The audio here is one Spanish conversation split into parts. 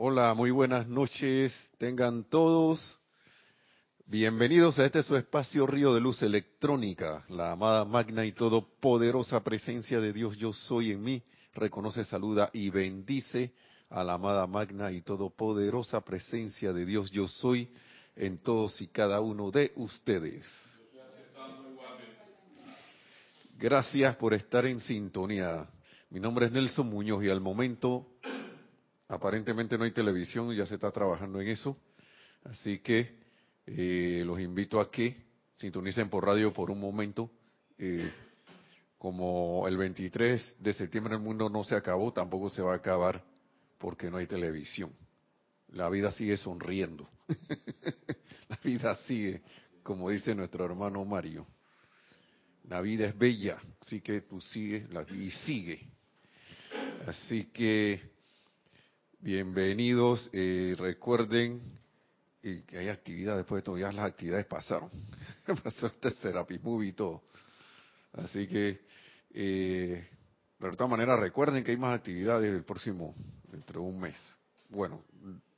Hola, muy buenas noches. Tengan todos bienvenidos a este su espacio Río de Luz Electrónica. La amada magna y todopoderosa presencia de Dios Yo Soy en mí reconoce, saluda y bendice a la amada magna y todopoderosa presencia de Dios Yo Soy en todos y cada uno de ustedes. Gracias por estar en sintonía. Mi nombre es Nelson Muñoz y al momento aparentemente no hay televisión, ya se está trabajando en eso. Así que eh, los invito a que sintonicen por radio por un momento. Eh, como el 23 de septiembre el mundo no se acabó, tampoco se va a acabar porque no hay televisión. La vida sigue sonriendo. La vida sigue, como dice nuestro hermano Mario. La vida es bella, así que tú sigues la, y sigue. Así que bienvenidos. Eh, recuerden que hay actividades después de todo, ya las actividades pasaron. Pasó este Serapis Movie y todo. Así que, eh, de todas maneras, recuerden que hay más actividades el próximo, dentro de un mes. Bueno,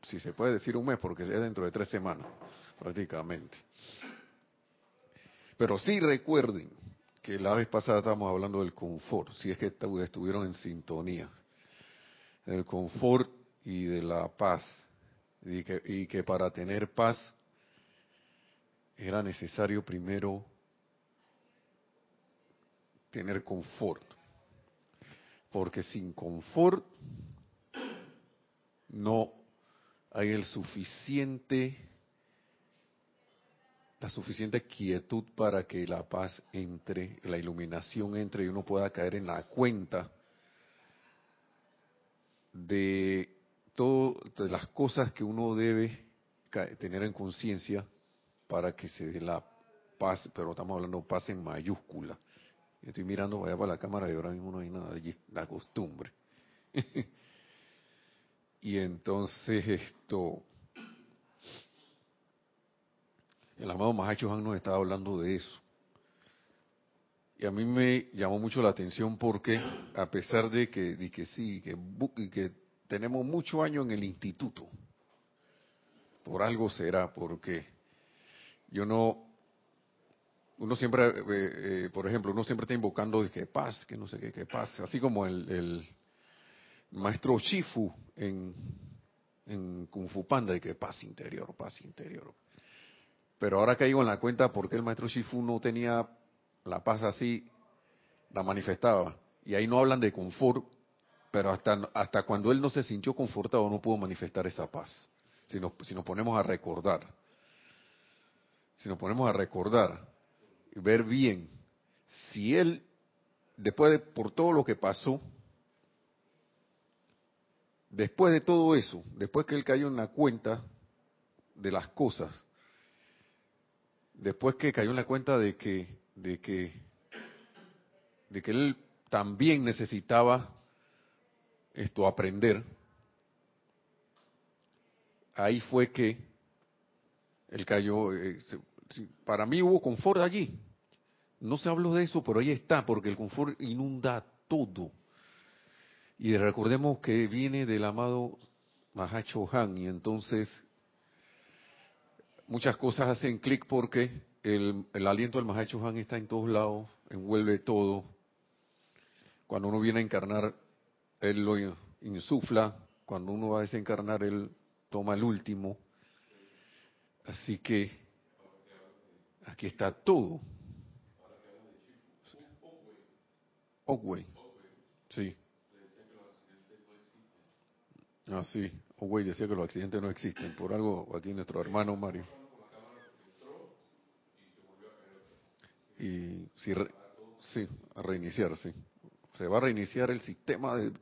si se puede decir un mes, porque es dentro de tres semanas, prácticamente. Pero sí recuerden que la vez pasada estábamos hablando del confort, si es que estuvieron en sintonía, del confort y de la paz, y que, y que para tener paz era necesario primero tener confort, porque sin confort no hay el suficiente la suficiente quietud para que la paz entre, la iluminación entre y uno pueda caer en la cuenta de todas las cosas que uno debe tener en conciencia para que se dé la paz, pero estamos hablando de paz en mayúscula. Estoy mirando vaya para la cámara y ahora mismo no hay nada allí, la costumbre. y entonces esto, el amado Mahacho Han nos estaba hablando de eso. Y a mí me llamó mucho la atención porque, a pesar de que, de que sí, que tenemos mucho años en el instituto, por algo será, porque yo no, uno siempre, eh, eh, por ejemplo, uno siempre está invocando que paz, que no sé qué, que paz, así como el, el maestro Shifu en, en Kung Fu Panda, de que paz interior, paz interior. Pero ahora caigo en la cuenta por qué el maestro Shifu no tenía la paz así, la manifestaba. Y ahí no hablan de confort, pero hasta, hasta cuando él no se sintió confortado no pudo manifestar esa paz. Si nos, si nos ponemos a recordar, si nos ponemos a recordar ver bien, si él, después de por todo lo que pasó, después de todo eso, después que él cayó en la cuenta de las cosas, después que cayó en la cuenta de que, de que, de que él también necesitaba esto aprender, ahí fue que él cayó. Eh, para mí hubo confort allí. No se habló de eso, pero ahí está, porque el confort inunda todo. Y recordemos que viene del amado Mahacho Han, y entonces muchas cosas hacen clic porque el, aliento del Mahacho Han está en todos lados, envuelve todo. Cuando uno viene a encarnar, él lo insufla. Cuando uno va a desencarnar, él toma el último. Así que aquí está todo. Ogway. Sí. Ah, sí. Ogway decía que los accidentes no existen. Por algo aquí nuestro hermano Mario. y si sí, a reiniciar, sí. Se va a reiniciar el sistema de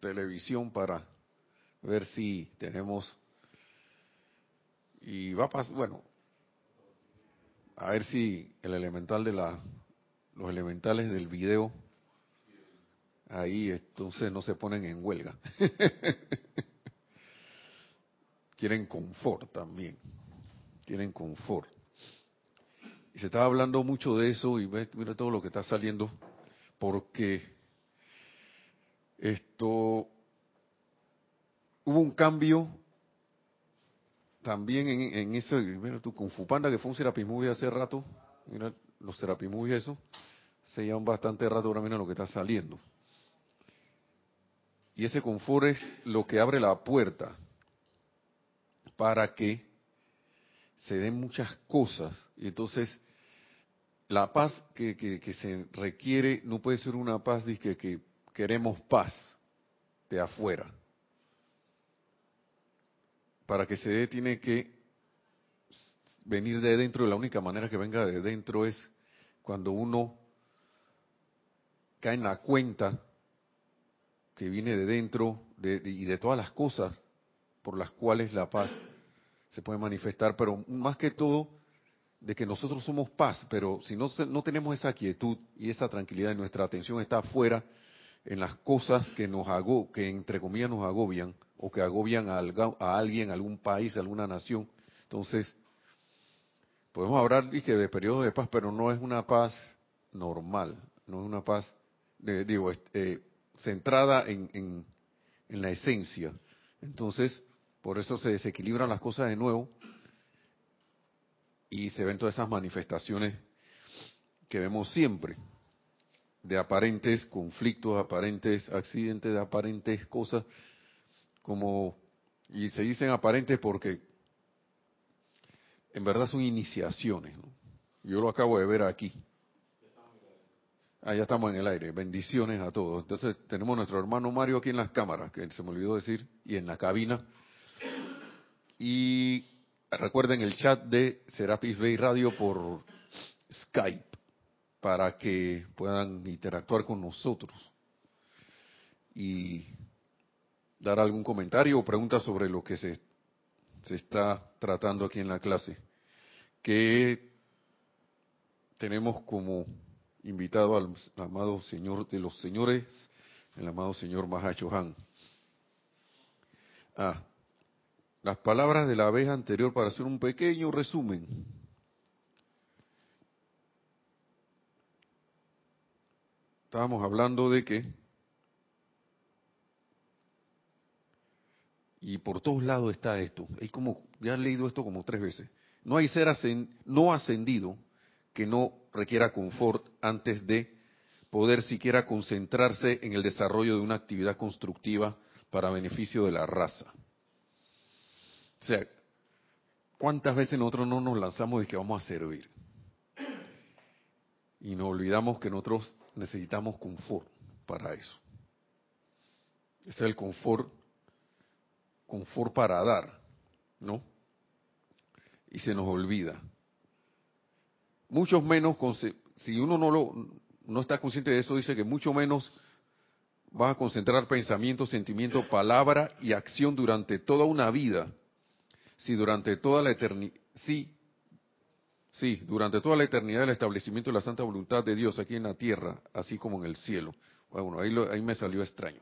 televisión para ver si tenemos y va a pasar, bueno, a ver si el elemental de la los elementales del video ahí entonces no se ponen en huelga. Quieren confort también. Quieren confort se estaba hablando mucho de eso y mira todo lo que está saliendo, porque esto, hubo un cambio también en, en ese, mira tú, con Fupanda, que fue un Serapis Movie hace rato, mira los Serapis Movie eso, se llevan bastante rato ahora mismo lo que está saliendo. Y ese confort es lo que abre la puerta para que se den muchas cosas. Y entonces, la paz que, se requiere no puede ser una paz que, que queremos paz de afuera. Para que se dé tiene que venir de dentro y la única manera que venga de dentro es cuando uno cae en la cuenta que viene de dentro y de todas las cosas por las cuales la paz se puede manifestar, pero más que todo de que nosotros somos paz, pero si no, no tenemos esa quietud y esa tranquilidad, y nuestra atención está afuera en las cosas que nos hago, que entre comillas nos agobian o que agobian a, a alguien, a algún país, a alguna nación, entonces podemos hablar de, de periodo de paz, pero no es una paz normal, no es una paz, de, digo, eh, centrada en, en, la esencia. Entonces, por eso se desequilibran las cosas de nuevo y se ven todas esas manifestaciones que vemos siempre, de aparentes conflictos, aparentes accidentes, de aparentes cosas, como, y se dicen aparentes porque en verdad son iniciaciones. Yo lo acabo de ver aquí. Ah, ya estamos en el aire. Bendiciones a todos. Entonces tenemos nuestro hermano Mario aquí en las cámaras, que se me olvidó decir, y en la cabina. Y recuerden el chat de Serapis Bay Radio por Skype para que puedan interactuar con nosotros y dar algún comentario o pregunta sobre lo que se, se está tratando aquí en la clase. Que tenemos como invitado al amado Señor de los Señores, el amado Señor Mahacho Han. Ah, las palabras de la vez anterior para hacer un pequeño resumen. Estábamos hablando de que, y por todos lados está esto, hay como, ya han leído esto como tres veces, no hay ser no ascendido que no requiera confort antes de poder siquiera concentrarse en el desarrollo de una actividad constructiva para beneficio de la raza. O sea, ¿cuántas veces nosotros no nos lanzamos de que vamos a servir? Y nos olvidamos que nosotros necesitamos confort para eso. Ese es el confort, confort para dar, ¿no? Y se nos olvida mucho menos, si uno no, lo, no está consciente de eso, dice que mucho menos vas a concentrar pensamiento, sentimiento, palabra y acción durante toda una vida. Si durante toda la eternidad, sí, sí, durante toda la eternidad el establecimiento de la santa voluntad de Dios aquí en la tierra, así como en el cielo. Bueno, ahí, ahí me salió extraño.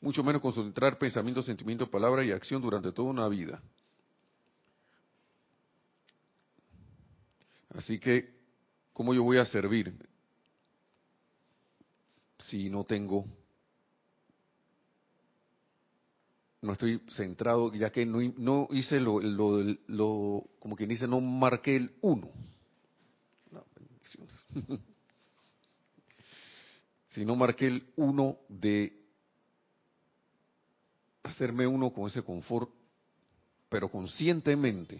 Mucho menos concentrar pensamiento, sentimiento, palabra y acción durante toda una vida. Así que, ¿cómo yo voy a servir si no tengo, no estoy centrado, ya que no, hice lo, lo, como quien dice, no marqué el uno? si no marqué el uno de hacerme uno con ese confort, pero conscientemente,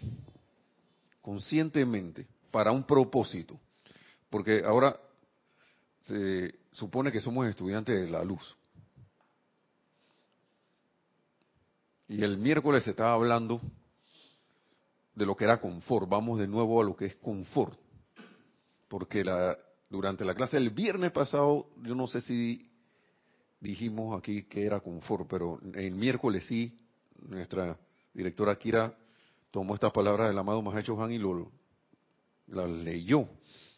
conscientemente, para un propósito. Porque ahora se supone que somos estudiantes de la luz. Y el miércoles estaba hablando de lo que era confort. Vamos de nuevo a lo que es confort. Porque la, durante la clase del viernes pasado, yo no sé si dijimos aquí que era confort, pero el miércoles sí, nuestra directora Kira tomó estas palabras del amado Mahacho Han y lo, la leyó.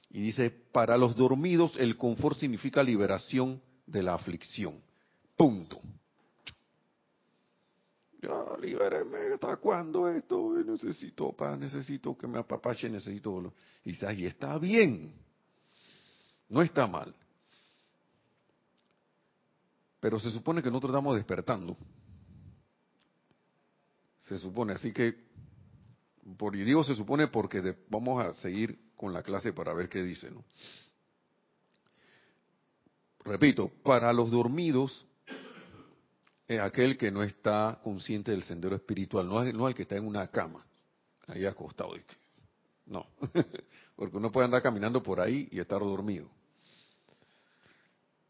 Y dice, para los dormidos el confort significa liberación de la aflicción. Punto. Ya, libéreme, ¿hasta cuándo esto? Necesito paz, necesito que me apapache, necesito... Y dice, ahí está bien. No está mal. Pero se supone que nosotros estamos despertando. Se supone, así que, por, y digo se supone porque vamos a seguir con la clase para ver qué dice, ¿no? Repito, para los dormidos es aquel que no está consciente del sendero espiritual, no es, no el que está en una cama, ahí acostado. No, porque uno puede andar caminando por ahí y estar dormido,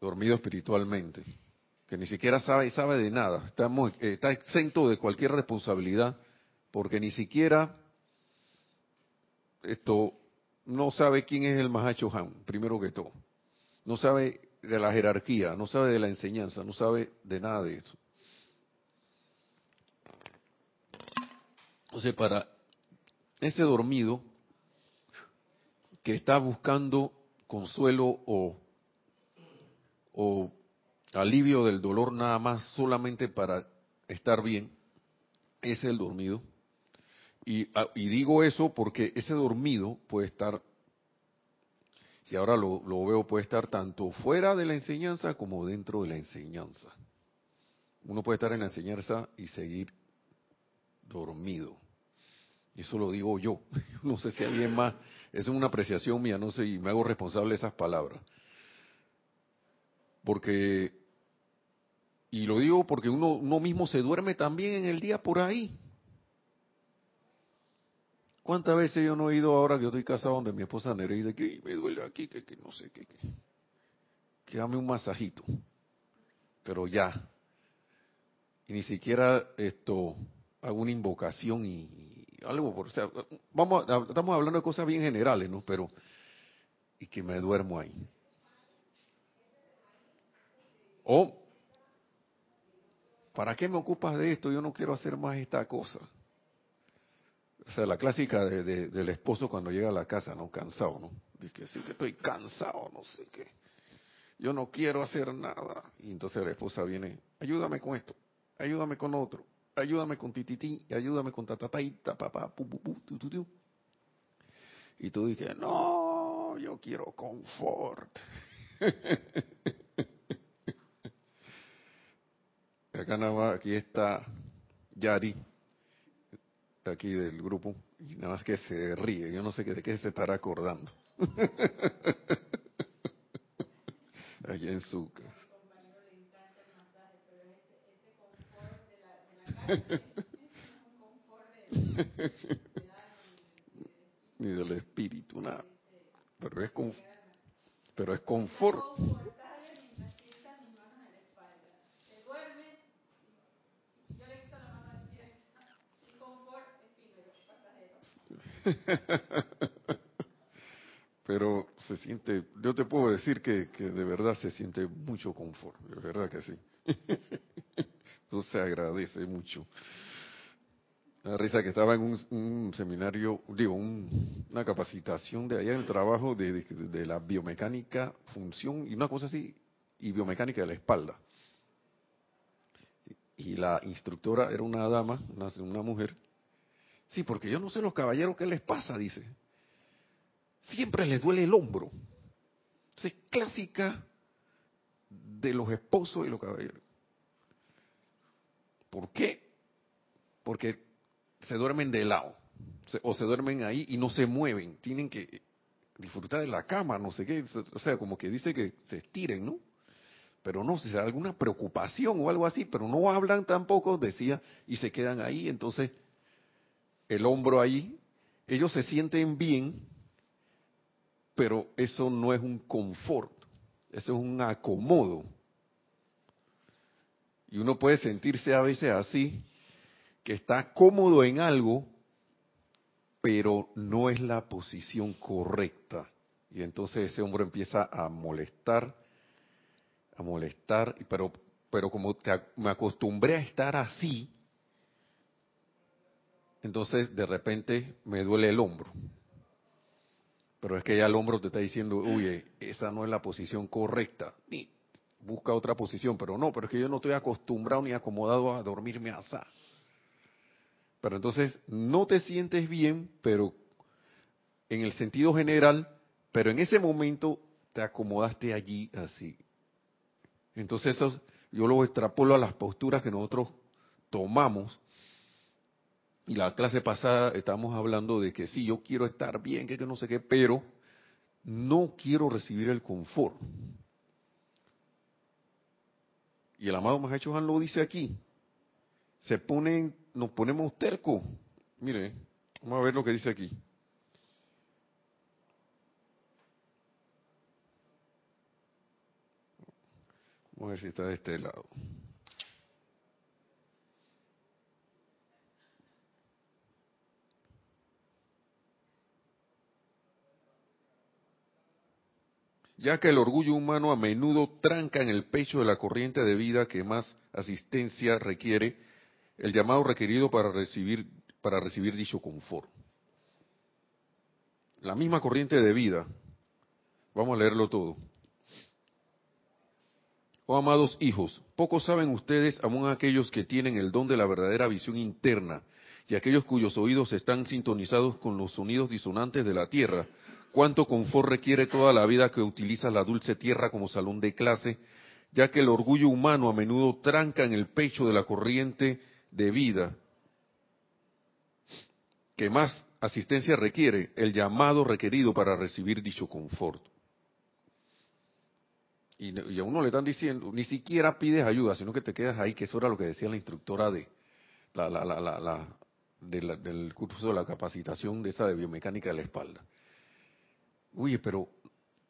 dormido espiritualmente, que ni siquiera sabe sabe de nada, Estamos, está exento de cualquier responsabilidad, porque ni siquiera esto no sabe quién es el Mahacho Han, primero que todo, no sabe de la jerarquía, no sabe de la enseñanza, no sabe de nada de eso. Entonces, para ese dormido que está buscando consuelo o, alivio del dolor nada más solamente para estar bien, ese es el dormido. Ah, y digo eso porque ese dormido puede estar y ahora lo, veo puede estar tanto fuera de la enseñanza como dentro de la enseñanza. Uno puede estar en la enseñanza y seguir dormido. Y eso lo digo yo. No sé si alguien más, es una apreciación mía, no sé, y me hago responsable de esas palabras. Porque, y lo digo porque uno, uno mismo se duerme también en el día por ahí. ¿Cuántas veces yo no he ido ahora que yo estoy casado donde mi esposa Nereida que me duele aquí, que, que no sé qué, que, que dame un masajito? Pero ya. Y ni siquiera esto hago una invocación y, algo o sea, vamos, estamos hablando de cosas bien generales, ¿no? Pero y que me duermo ahí. O ¿para qué me ocupas de esto? Yo no quiero hacer más esta cosa. O sea, la clásica de, del esposo cuando llega a la casa, ¿no? Cansado, ¿no? Dice que sí, que estoy cansado, no sé qué. Yo no quiero hacer nada. Y entonces la esposa viene, ayúdame con esto, ayúdame con otro, ayúdame con tititi, ayúdame con tatataita, papá, pu, pu, pu, tu, tu, tu. Y tú dices, no, yo quiero confort. Acá nada más, aquí está Yari aquí del grupo y nada más que se ríe. Yo no sé de qué se estará acordando. Allí en su casa. Ni del espíritu, nada. Pero es, con, pero es confort. Pero se siente, yo te puedo decir que, de verdad se siente mucho confort, de verdad que sí. Eso se agradece mucho. La risa que estaba en un, seminario, digo, una capacitación de allá en el trabajo de, la biomecánica, función y una cosa así, y biomecánica de la espalda. Y la instructora era una dama, una, una mujer, Sí, porque yo no sé los caballeros qué les pasa, dice. Siempre les duele el hombro. Es clásica de los esposos y los caballeros. ¿Por qué? Porque se duermen de lado. O se duermen ahí y no se mueven. Tienen que disfrutar de la cama, no sé qué. O sea, como que dice que se estiren, ¿no? Pero no, si hay alguna preocupación o algo así, pero no hablan tampoco, decía, y se quedan ahí. Entonces, el hombro ahí, ellos se sienten bien, pero eso no es un confort, eso es un acomodo. Y uno puede sentirse a veces así, que está cómodo en algo, pero no es la posición correcta. Y entonces ese hombro empieza a molestar, a molestar, pero, pero como me acostumbré a estar así, entonces de repente me duele el hombro. Pero es que ya el hombro te está diciendo, oye, esa no es la posición correcta. Busca otra posición, pero no, pero es que yo no estoy acostumbrado ni acomodado a dormirme así. Pero entonces no te sientes bien, pero en el sentido general, pero en ese momento te acomodaste allí así. Entonces eso yo lo extrapolo a las posturas que nosotros tomamos Y la clase pasada estábamos hablando de que sí, yo quiero estar bien, que, que no sé qué, pero no quiero recibir el confort. Y el amado Han lo dice aquí. Se ponen, nos ponemos terco. Mire, vamos a ver lo que dice aquí. Vamos a ver si está de este lado. Ya que el orgullo humano a menudo tranca en el pecho de la corriente de vida que más asistencia requiere, el llamado requerido para recibir, dicho confort. La misma corriente de vida, vamos a leerlo todo. Oh amados hijos, pocos saben ustedes, aún aquellos que tienen el don de la verdadera visión interna y aquellos cuyos oídos están sintonizados con los sonidos disonantes de la tierra, cuánto confort requiere toda la vida que utiliza la dulce tierra como salón de clase, ya que el orgullo humano a menudo tranca en el pecho de la corriente de vida que más asistencia requiere, el llamado requerido para recibir dicho confort. Y, a uno le están diciendo, ni siquiera pides ayuda, sino que te quedas ahí, que eso era lo que decía la instructora de la, la, la, del curso de la capacitación de esa de biomecánica de la espalda oye, pero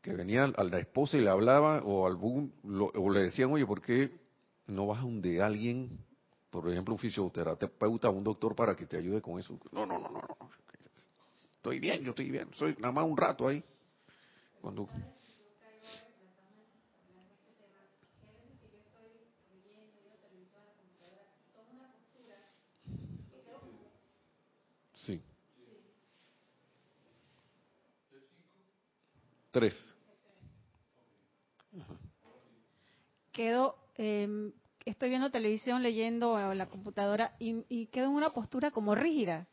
que venía a la esposa y le hablaba o, algún, o le decían, oye, ¿por qué no vas a donde alguien, por ejemplo, un fisioterapeuta o un doctor para que te ayude con eso? No, no, no, no, no. Estoy bien, yo estoy bien. Soy nada más un rato ahí. Cuando Tres. Quedo, em, estoy viendo televisión, leyendo en la computadora y, quedo en una postura como rígida.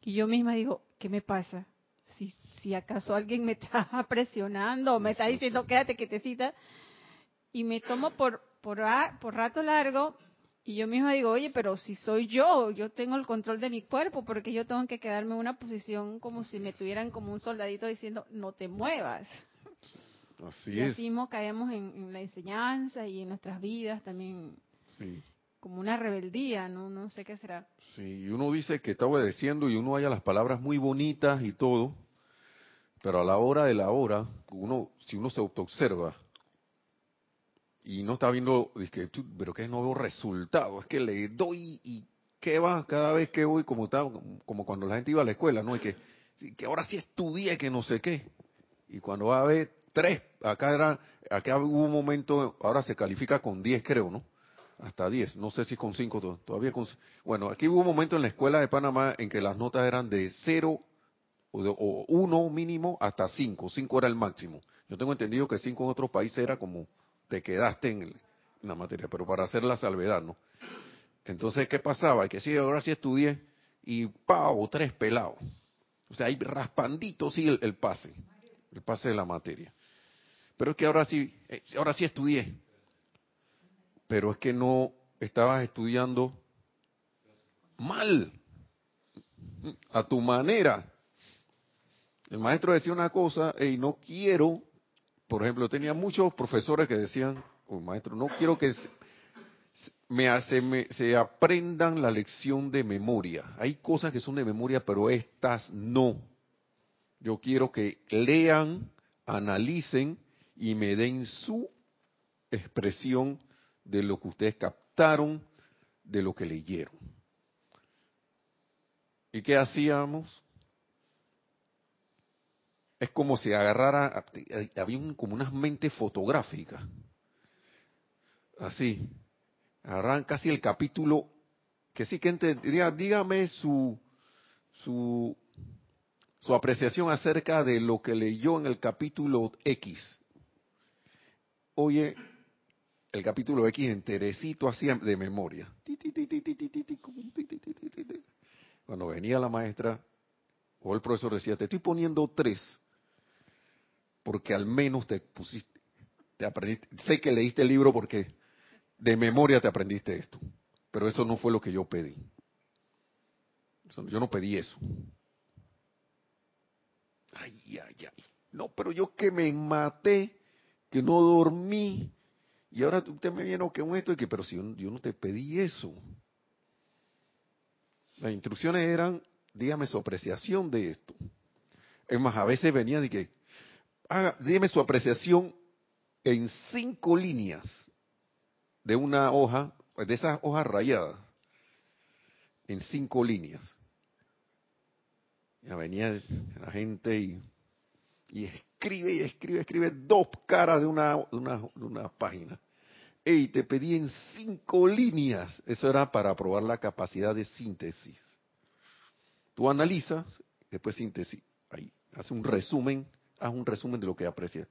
Y yo misma digo, ¿qué me pasa? Si, si acaso alguien me está presionando o me está diciendo quédate quietecita y me tomo por, por, por rato largo y yo misma digo, oye, pero si soy yo, yo tengo el control de mi cuerpo, porque yo tengo que quedarme en una posición como si me tuvieran como un soldadito diciendo, no te muevas. Así y así mismo caemos en, la enseñanza y en nuestras vidas también. Sí. Como una rebeldía, ¿no? No sé qué será. Sí, y uno dice que está obedeciendo y uno haya las palabras muy bonitas y todo, pero a la hora de la hora, uno, si uno se autoobserva, y no está viendo, que, pero que no veo resultados, es que le doy y qué va cada vez que voy, como, como cuando la gente iba a la escuela, ¿no? Y que, que ahora sí estudié, que no sé qué. Y cuando va a haber tres, acá era, acá hubo un momento, ahora se califica con diez creo, ¿no? Hasta diez, no sé si con cinco todavía con Bueno, aquí hubo un momento en la escuela de Panamá en que las notas eran de cero o, de, o uno mínimo hasta cinco, cinco era el máximo. Yo tengo entendido que cinco en otros países era como te quedaste en, la materia, pero para hacer la salvedad, ¿no? Entonces, ¿qué pasaba? Que sí, ahora sí estudié y ¡pau! Tres pelados. O sea, ahí raspandito sí el, pase, el pase de la materia. Pero es que ahora sí, eh, ahora sí estudié. Pero es que no estabas estudiando mal, a tu manera. El maestro decía una cosa, y no quiero por ejemplo, tenía muchos profesores que decían, oh, maestro, no quiero que se, me, se aprendan la lección de memoria. Hay cosas que son de memoria, pero estas no. Yo quiero que lean, analicen y me den su expresión de lo que ustedes captaron, de lo que leyeron. ¿Y qué hacíamos? Es como si agarrara, había como unas mentes fotográficas, así, agarran casi el capítulo, que sí que entendía, dígame su, su, su apreciación acerca de lo que leyó en el capítulo X. Oye, el capítulo X enterecito así de memoria. Cuando venía la maestra o el profesor decía, te estoy poniendo tres porque al menos te pusiste, te aprendiste, sé que leíste el libro porque de memoria te aprendiste esto, pero eso no fue lo que yo pedí. Yo no pedí eso. Ay, ay, ay. No, pero yo que me maté, que no dormí, y ahora usted me viene que esto y que, pero si yo, no te pedí eso. Las instrucciones eran, dígame su apreciación de esto. Es más, a veces venía de que, haga, dígame su apreciación en cinco líneas de una hoja, de esas hojas rayadas, en cinco líneas. Ya venía la gente y, y escribe y escribe, escribe dos caras de una, de una, de una página. Ey, te pedí en cinco líneas. Eso era para probar la capacidad de síntesis. Tú analizas, después síntesis. Ahí, hace un resumen, haz un resumen de lo que aprecias.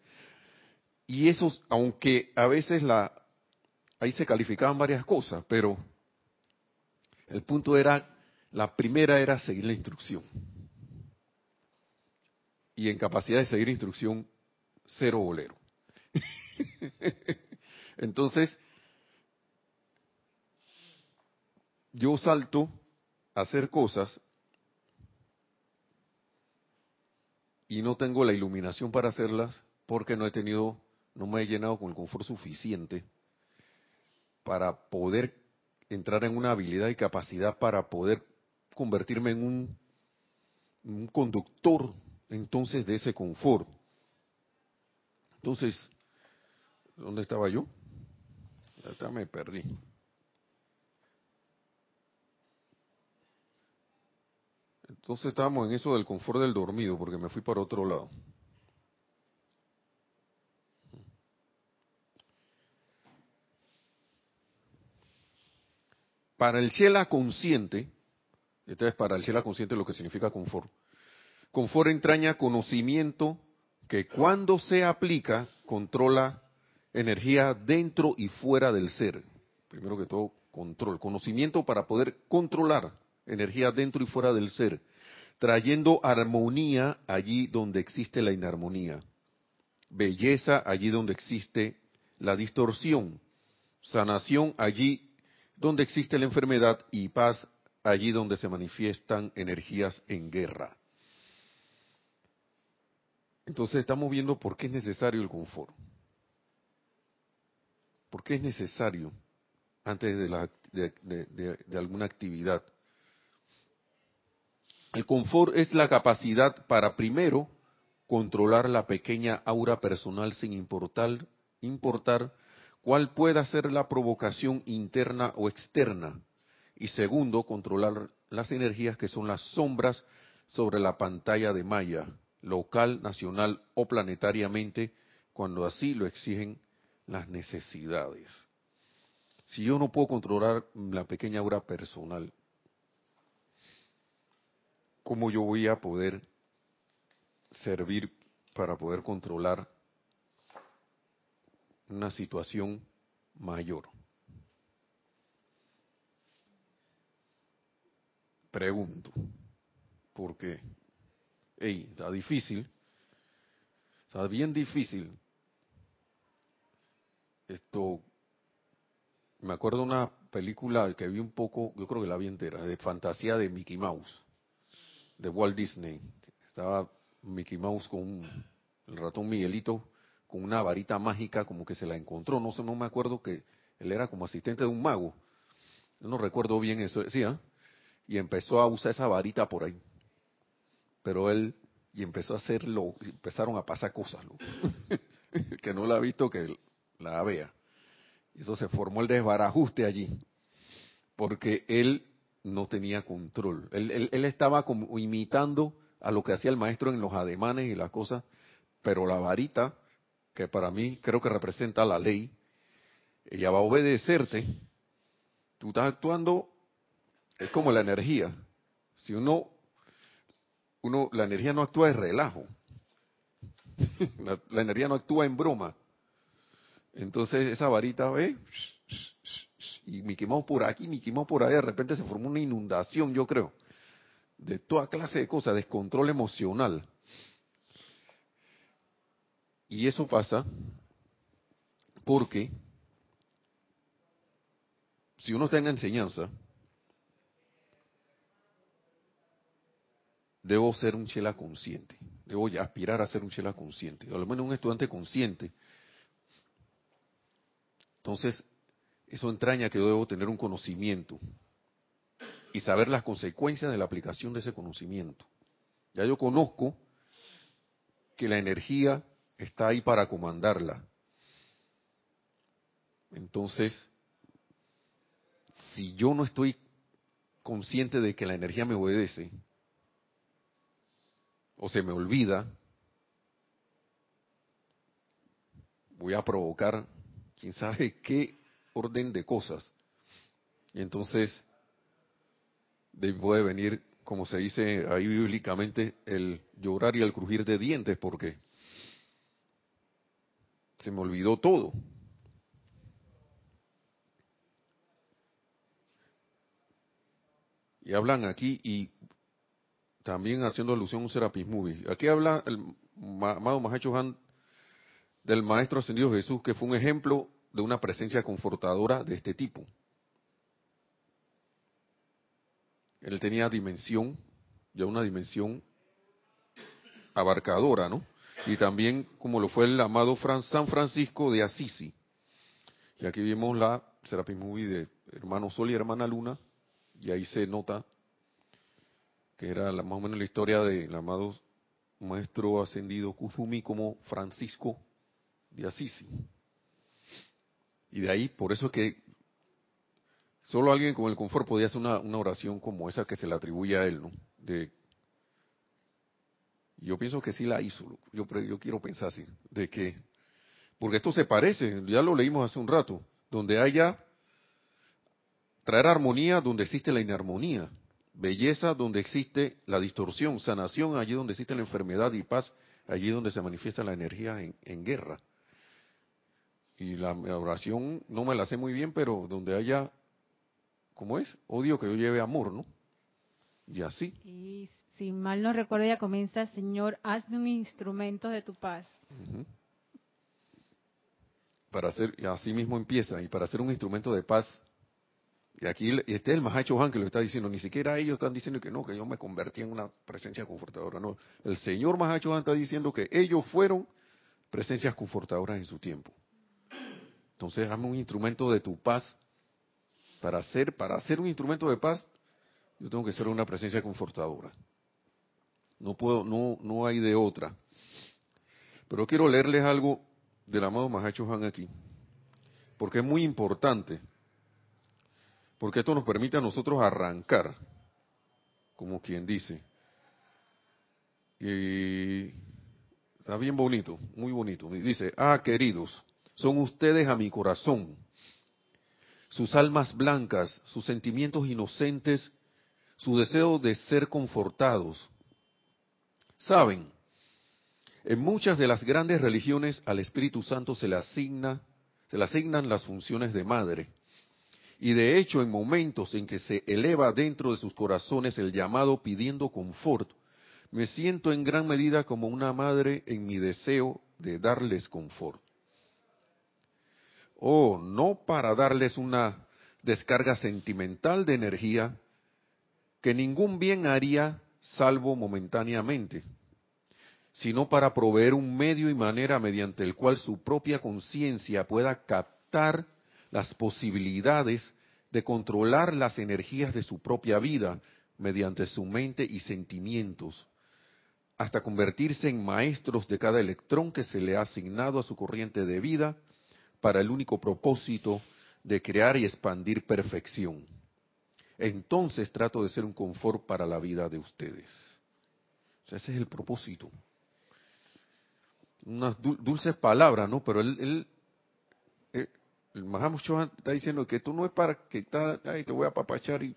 Y esos, aunque a veces la, ahí se calificaban varias cosas, pero el punto era, la primera era seguir la instrucción. Y en capacidad de seguir instrucción, cero bolero. Entonces, yo salto a hacer cosas y no tengo la iluminación para hacerlas porque no he tenido, no me he llenado con el confort suficiente para poder entrar en una habilidad y capacidad para poder convertirme en un, conductor entonces de ese confort. Entonces, ¿dónde estaba yo? Ya me perdí. Entonces estábamos en eso del confort del dormido, porque me fui para otro lado. Para el Shela consciente, esta es para el Shela consciente lo que significa confort. Confort entraña conocimiento que cuando se aplica controla energía dentro y fuera del ser. Primero que todo, control, conocimiento para poder controlar energía dentro y fuera del ser, trayendo armonía allí donde existe la inarmonía, belleza allí donde existe la distorsión, sanación allí donde existe la enfermedad y paz allí donde se manifiestan energías en guerra. Entonces estamos viendo por qué es necesario el confort. ¿Por qué es necesario antes de, alguna actividad? El confort es la capacidad para primero controlar la pequeña aura personal sin importar, importar cuál pueda ser la provocación interna o externa. Y segundo, controlar las energías que son las sombras sobre la pantalla de Maya, local, nacional o planetariamente, cuando así lo exigen las necesidades. Si yo no puedo controlar la pequeña aura personal, ¿cómo yo voy a poder servir para poder controlar una situación mayor? Pregunto, porque, hey, está difícil, está bien difícil esto, me acuerdo una película que vi un poco, yo creo que la vi entera, de fantasía de Mickey Mouse, de Walt Disney. Estaba Mickey Mouse con el ratón Miguelito con una varita mágica, como que se la encontró, no sé, no me acuerdo que él era como asistente de un mago. No recuerdo bien eso, decía, y empezó a usar esa varita por ahí. Pero él, y empezó a hacerlo, empezaron a pasar cosas, que no la ha visto, que la vea. Y eso se formó el desbarajuste allí, porque él no tenía control. Él, estaba como imitando a lo que hacía el maestro en los ademanes y las cosas, pero la varita, que para mí creo que representa la ley, ella va a obedecerte. Tú estás actuando, es como la energía. Si uno, uno, la energía no actúa de relajo. la energía no actúa en broma. Entonces esa varita ve y me quemamos por aquí, me quemamos por ahí, de repente se formó una inundación, yo creo, de toda clase de cosas, descontrol emocional. Y eso pasa porque si uno está en enseñanza, debo ser un chela consciente, debo aspirar a ser un chela consciente, o al menos un estudiante consciente. Entonces, eso entraña que yo debo tener un conocimiento y saber las consecuencias de la aplicación de ese conocimiento. Ya yo conozco que la energía está ahí para comandarla. Entonces, si yo no estoy consciente de que la energía me obedece, o se me olvida, voy a provocar quién sabe qué orden de cosas. Y entonces puede venir, como se dice ahí bíblicamente, el llorar y el crujir de dientes, porque se me olvidó todo. Y hablan aquí y también haciendo alusión a un Serapis Movie. Aquí habla el amado Mahacho Han del Maestro Ascendido Jesús, que fue un ejemplo de una presencia confortadora de este tipo. Él tenía dimensión, ya una dimensión abarcadora, ¿no? Y también como lo fue el amado San Francisco de Assisi. Y aquí vimos la Serapis Movie de Hermano Sol y Hermana Luna, y ahí se nota que era la, más o menos la historia del amado maestro ascendido Kuzumi como Francisco de Assisi. Y de ahí, por eso que solo alguien con el confort podía hacer una, oración como esa que se le atribuye a él, ¿no? De, yo pienso que sí la hizo, yo, yo quiero pensar así, de que, porque esto se parece, ya lo leímos hace un rato, donde haya traer armonía donde existe la inarmonía, belleza donde existe la distorsión, sanación allí donde existe la enfermedad y paz allí donde se manifiesta la energía en guerra. Y la oración no me la sé muy bien, pero donde haya, ¿cómo es? Odio que yo lleve amor, ¿no? Y así. Y si mal no recuerdo, ya comienza, Señor, hazme un instrumento de tu paz. Para hacer, y así mismo empieza, y para hacer un instrumento de paz, y aquí este es el Mahacho Han que lo está diciendo, ni siquiera ellos están diciendo que no, que yo me convertí en una presencia confortadora, no. El Señor Mahacho Han está diciendo que ellos fueron presencias confortadoras en su tiempo. Entonces, hazme un instrumento de tu paz. Para hacer, para hacer un instrumento de paz, yo tengo que ser una presencia confortadora. No puedo, no, no hay de otra. Pero quiero leerles algo del amado Mahacho Han aquí, porque es muy importante, porque esto nos permite a nosotros arrancar, como quien dice. Y está bien bonito, muy bonito. Dice, ah, queridos, son ustedes a mi corazón. Sus almas blancas, sus sentimientos inocentes, su deseo de ser confortados. Saben, en muchas de las grandes religiones al Espíritu Santo se le asigna, se le asignan las funciones de madre. Y de hecho, en momentos en que se eleva dentro de sus corazones el llamado pidiendo confort, me siento en gran medida como una madre en mi deseo de darles confort o no para darles una descarga sentimental de energía que ningún bien haría salvo momentáneamente, sino para proveer un medio y manera mediante el cual su propia conciencia pueda captar las posibilidades de controlar las energías de su propia vida mediante su mente y sentimientos, hasta convertirse en maestros de cada electrón que se le ha asignado a su corriente de vida, para el único propósito de crear y expandir perfección. Entonces trato de ser un confort para la vida de ustedes. ese es el propósito. Unas dulces palabras, ¿no? Pero él, él eh, el está diciendo que esto no es para que está, ay, te voy a papachar y,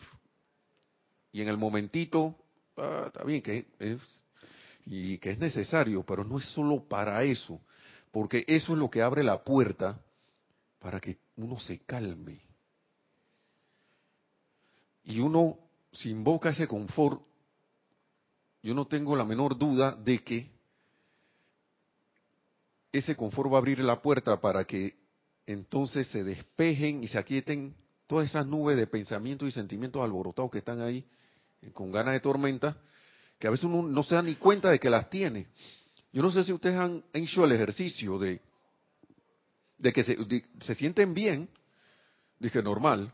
y en el momentito, ah, está bien que es, y que es necesario, pero no es solo para eso, porque eso es lo que abre la puerta para que uno se calme. Y uno, si invoca ese confort, yo no tengo la menor duda de que ese confort va a abrir la puerta para que entonces se despejen y se aquieten todas esas nubes de pensamientos y sentimientos alborotados que están ahí eh, con ganas de tormenta que a veces uno no se da ni cuenta de que las tiene. Yo no sé si ustedes han hecho el ejercicio de, de que se, se sienten bien, dije normal,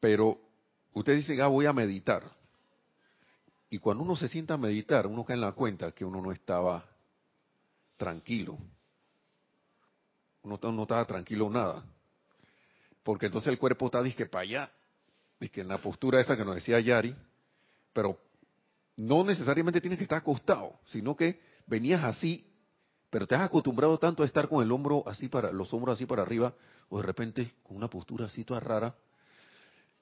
pero ustedes dicen, ah, voy a meditar. Y cuando uno se sienta a meditar, uno cae en la cuenta que uno no estaba tranquilo. Uno no estaba tranquilo nada. Porque entonces el cuerpo está disque para allá, disque en la postura esa que nos decía Yari, pero no necesariamente tienes que estar acostado, sino que venías así, pero te has acostumbrado tanto a estar con el hombro así para, los hombros así para arriba, o de repente con una postura así toda rara,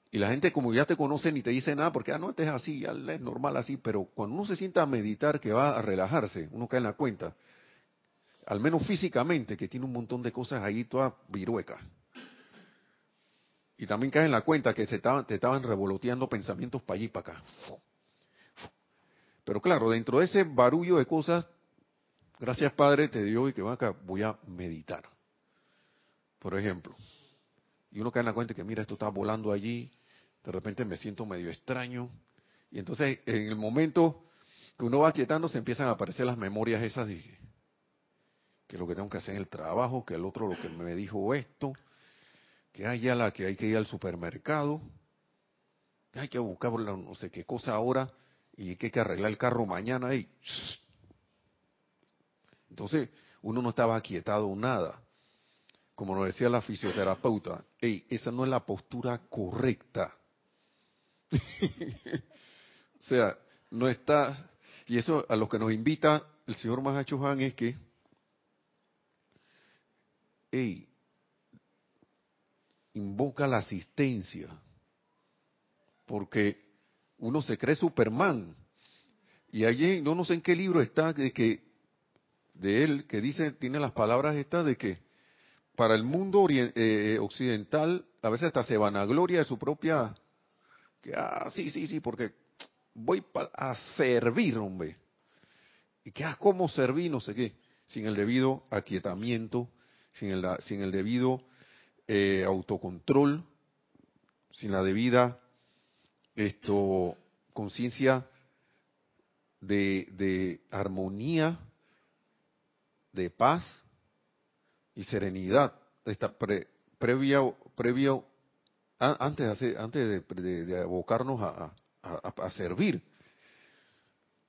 y la gente como ya te conoce ni te dice nada porque, ah, no, este es así, es normal así, pero cuando uno se sienta a meditar que va a relajarse, uno cae en la cuenta, al menos físicamente, que tiene un montón de cosas ahí todas viruecas. Y también cae en la cuenta que estaban, te estaban revoloteando pensamientos para allí y para acá. Pero claro, dentro de ese barullo de cosas, gracias Padre, te dio y que acá, voy a meditar. Por ejemplo. Y uno cae en la cuenta que, mira, esto está volando allí, de repente me siento medio extraño. Y entonces, en el momento que uno va quietando, se empiezan a aparecer las memorias esas de que lo que tengo que hacer en el trabajo, que el otro lo que me dijo esto, que hay ya la que hay que ir al supermercado, que hay que buscar no sé qué cosa ahora y que hay que arreglar el carro mañana y entonces uno no estaba aquietado nada como nos decía la fisioterapeuta, hey, esa no es la postura correcta. o sea, no está, y eso a lo que nos invita el señor Mahacho Han es que, hey, invoca la asistencia, porque uno se cree Superman. Y allí, no, no sé en qué libro está, de que, de él, que dice, tiene las palabras estas de que, para el mundo eh, eh, occidental a veces hasta se vanagloria de su propia que ah sí sí sí porque voy a servir hombre. Y que ah cómo servir no sé qué. Sin el debido aquietamiento sin el sin el debido eh, autocontrol sin la debida esto conciencia de, de armonía de paz y serenidad esta previa, previo, antes, antes de, abocarnos a, a, servir.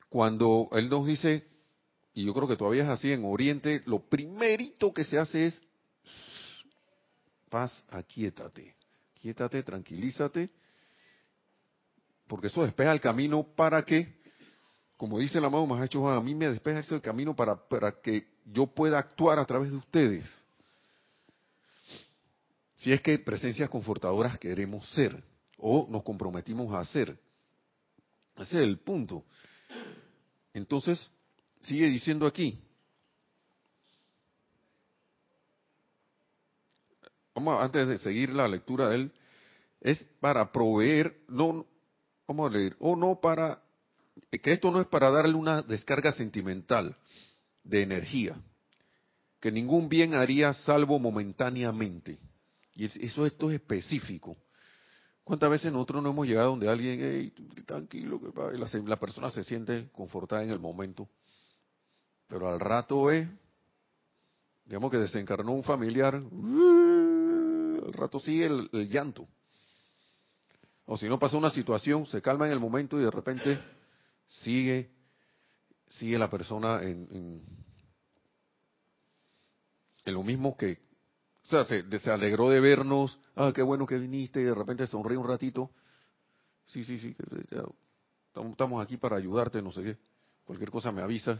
Cuando Él nos dice, y yo creo que todavía es así en Oriente, lo primerito que se hace es paz, aquíétate, aquíétate, tranquilízate, porque eso despeja el camino para que, como dice el amado Mahacho a mí me despeja ese camino para, para que yo pueda actuar a través de ustedes. Si es que presencias confortadoras queremos ser o nos comprometimos a ser. Ese es el punto. Entonces, sigue diciendo aquí. Vamos, antes de seguir la lectura de él, es para proveer, no, vamos a leer, o no para, que esto no es para darle una descarga sentimental de energía, que ningún bien haría salvo momentáneamente. Y eso esto es específico. ¿Cuántas veces nosotros no hemos llegado donde alguien, tranquilo, que la, la persona se siente confortada en el momento, pero al rato es, digamos que desencarnó un familiar, al rato sigue el, llanto. O si no pasa una situación, se calma en el momento y de repente sigue, sigue la persona en, lo mismo que, o sea, se, alegró de vernos, ah, qué bueno que viniste, y de repente sonrió un ratito. Sí, sí, sí, estamos aquí para ayudarte, no sé qué. Cualquier cosa me avisa.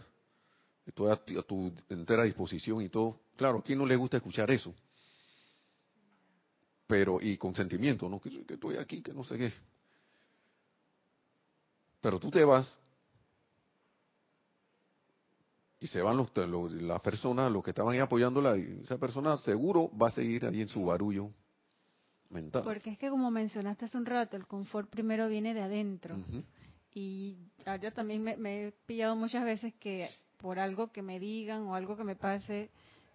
Estoy a, tu entera disposición y todo. Claro, ¿a quién no le gusta escuchar eso? Pero, y con sentimiento, ¿no? Que estoy aquí, que no sé qué. Pero tú te vas y se van los, las personas, los que estaban ahí apoyándola, y esa persona seguro va a seguir ahí en su barullo mental. Porque es que como mencionaste hace un rato, el confort primero viene de adentro. Y yo también me, he pillado muchas veces que por algo que me digan o algo que me pase,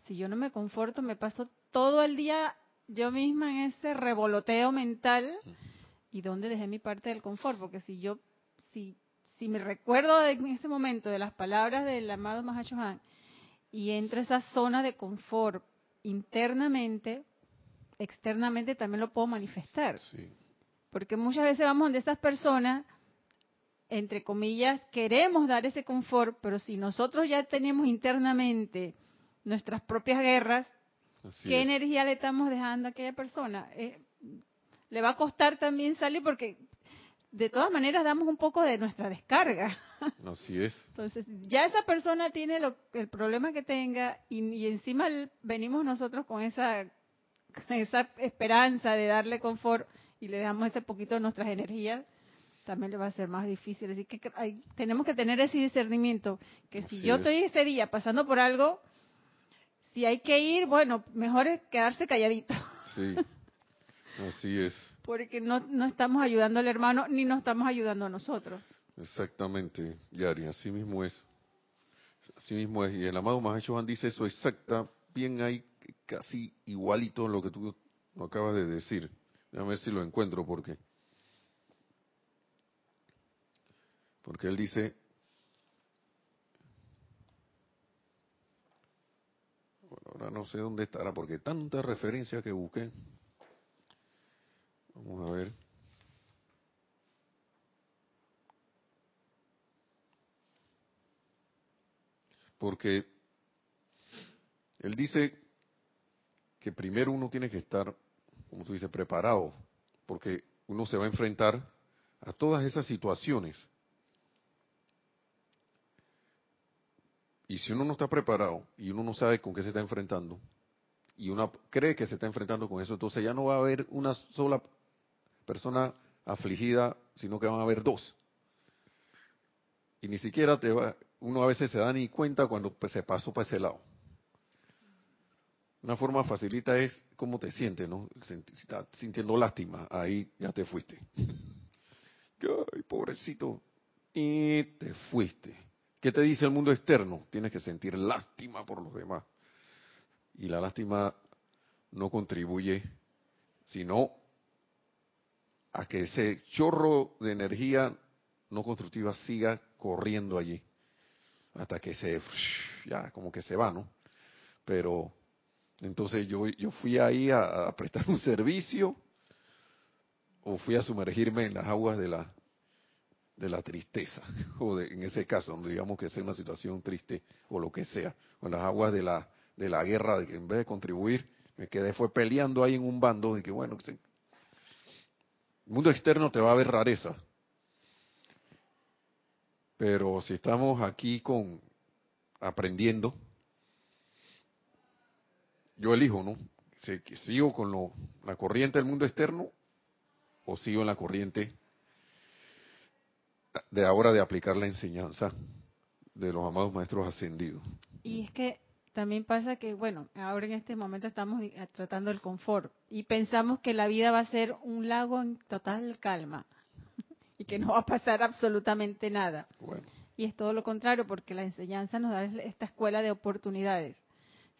si yo no me conforto, me paso todo el día yo misma en ese revoloteo mental. ¿Y dónde dejé mi parte del confort? Porque si yo si, si me recuerdo en ese momento de las palabras del amado Mahashohan y entro a esa zona de confort internamente, externamente también lo puedo manifestar. Porque muchas veces vamos donde estas personas, entre comillas, queremos dar ese confort, pero si nosotros ya tenemos internamente nuestras propias guerras, ¿qué energía le estamos dejando a aquella persona? Eh, le va a costar también salir porque de todas maneras damos un poco de nuestra descarga. Así es. Entonces, ya esa persona tiene el problema que tenga y, encima venimos nosotros con esa, esa esperanza de darle confort y le damos ese poquito de nuestras energías, también le va a ser más difícil. Así que tenemos que tener ese discernimiento, que si yo estoy ese día pasando por algo, si hay que ir, bueno, mejor es quedarse calladito. Sí. Así es. Porque no, no estamos ayudando al hermano ni nos estamos ayudando a nosotros. Exactamente, Yari, así mismo es. Así mismo es. Y el amado Mahacho Juan dice eso exacta, bien ahí, casi igualito lo que tú acabas de decir. A ver si lo encuentro, porque. Porque él dice. Bueno, ahora no sé dónde estará, porque tanta referencia que busqué. Vamos a ver. Porque él dice que primero uno tiene que estar, como tú dices, preparado, porque uno se va a enfrentar a todas esas situaciones. Y si uno no está preparado y uno no sabe con qué se está enfrentando, y uno cree que se está enfrentando con eso, entonces ya no va a haber una sola persona afligida, sino que van a haber dos. Y ni siquiera te va, uno a veces se da ni cuenta cuando pues, se pasó para ese lado. Una forma facilita es cómo te sientes, ¿no? Si estás sintiendo lástima, ahí ya te fuiste. Ay, pobrecito. Y te fuiste. ¿Qué te dice el mundo externo? Tienes que sentir lástima por los demás. Y la lástima no contribuye, sino a que ese chorro de energía no constructiva siga corriendo allí hasta que se ya como que se va, ¿no? Pero entonces yo yo fui ahí a, prestar un servicio o fui a sumergirme en las aguas de la de la tristeza o en ese caso, digamos que sea una situación triste o lo que sea, o en las aguas de la de la guerra de que en vez de contribuir me quedé fue peleando ahí en un bando de que bueno, el mundo externo te va a ver rareza. Pero si estamos aquí con aprendiendo, yo elijo, ¿no? Si, sigo con lo, la corriente del mundo externo o sigo en la corriente de ahora de aplicar la enseñanza de los amados maestros ascendidos. Y es que también pasa que, bueno, ahora en este momento estamos eh, tratando el confort y pensamos que la vida va a ser un lago en total calma y que no va a pasar absolutamente nada. Y es todo lo contrario, porque la enseñanza nos da esta escuela de oportunidades.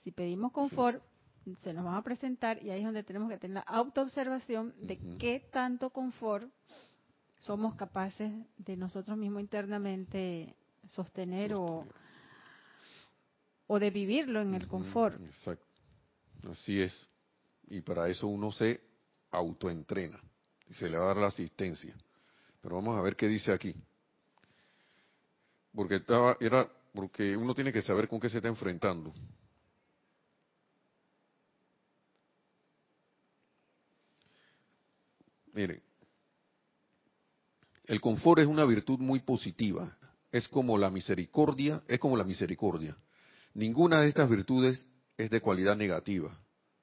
Si pedimos confort, se nos van a presentar y ahí es donde tenemos que tener la autoobservación de qué tanto confort somos capaces de nosotros mismos internamente sostener. o o de vivirlo en el confort. Exacto. Así es. Y para eso uno se autoentrena y se le va a dar la asistencia. Pero vamos a ver qué dice aquí. Porque estaba, era, porque uno tiene que saber con qué se está enfrentando. Mire, el confort es una virtud muy positiva. Es como la misericordia, es como la misericordia. Ninguna de estas virtudes es de cualidad negativa.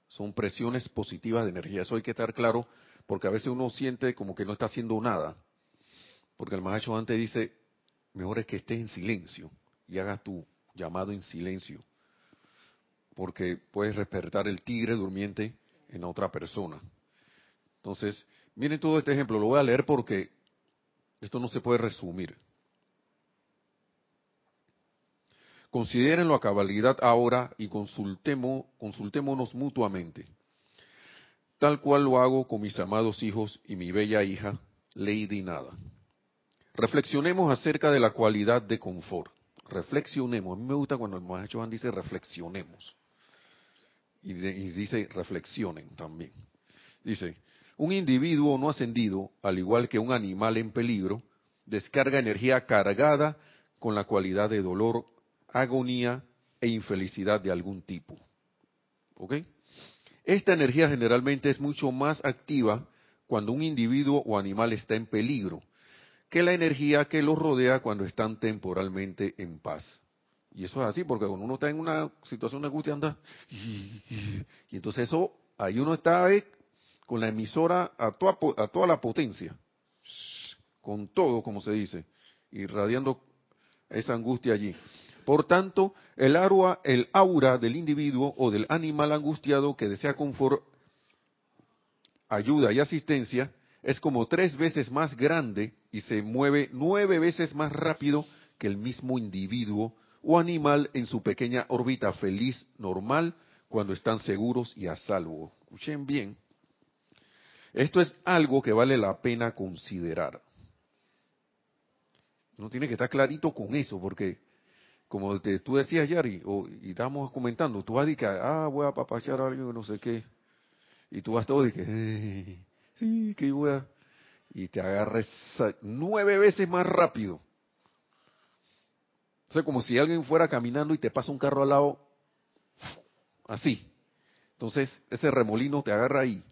Son presiones positivas de energía. Eso hay que estar claro porque a veces uno siente como que no está haciendo nada. Porque el maestro antes dice, mejor es que estés en silencio y hagas tu llamado en silencio. Porque puedes despertar el tigre durmiente en otra persona. Entonces, miren todo este ejemplo. Lo voy a leer porque esto no se puede resumir. Considérenlo a cabalidad ahora y consultémonos mutuamente, tal cual lo hago con mis amados hijos y mi bella hija, Lady Nada. reflexionemos acerca de la cualidad de confort. Reflexionemos. A mí me gusta cuando el maestro Juan dice reflexionemos. Y dice reflexionen también. Dice, un individuo no ascendido, al igual que un animal en peligro, descarga energía cargada con la cualidad de dolor, agonía e infelicidad de algún tipo. ¿Ok? Esta energía generalmente es mucho más activa cuando un individuo o animal está en peligro que la energía que los rodea cuando están temporalmente en paz. Y eso es así, porque cuando uno está en una situación de angustia, anda. Y, entonces eso, ahí uno está con la emisora a toda, a toda la potencia, con todo, como se dice, irradiando esa angustia allí. Por tanto, el aura, el aura del individuo o del animal angustiado que desea confort, ayuda y asistencia es como tres veces más grande y se mueve nueve veces más rápido que el mismo individuo o animal en su pequeña órbita feliz normal cuando están seguros y a salvo. Escuchen bien. Esto es algo que vale la pena considerar. No tiene que estar clarito con eso, porque como tú decías, Yari, y estábamos comentando, tú vas a decir, ah, voy a papachar a alguien, no sé qué, y tú vas todo y que, sí, que voy a, y te agarres nueve veces más rápido. O sea, como si alguien fuera caminando y te pasa un carro al lado, así. Entonces, ese remolino te agarra ahí.